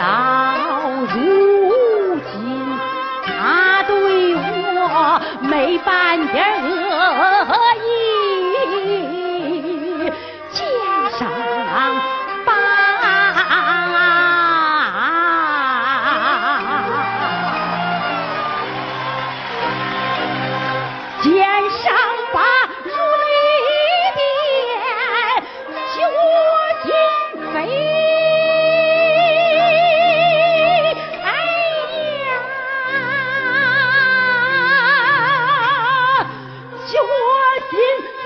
到如今他对我没半点恶じ。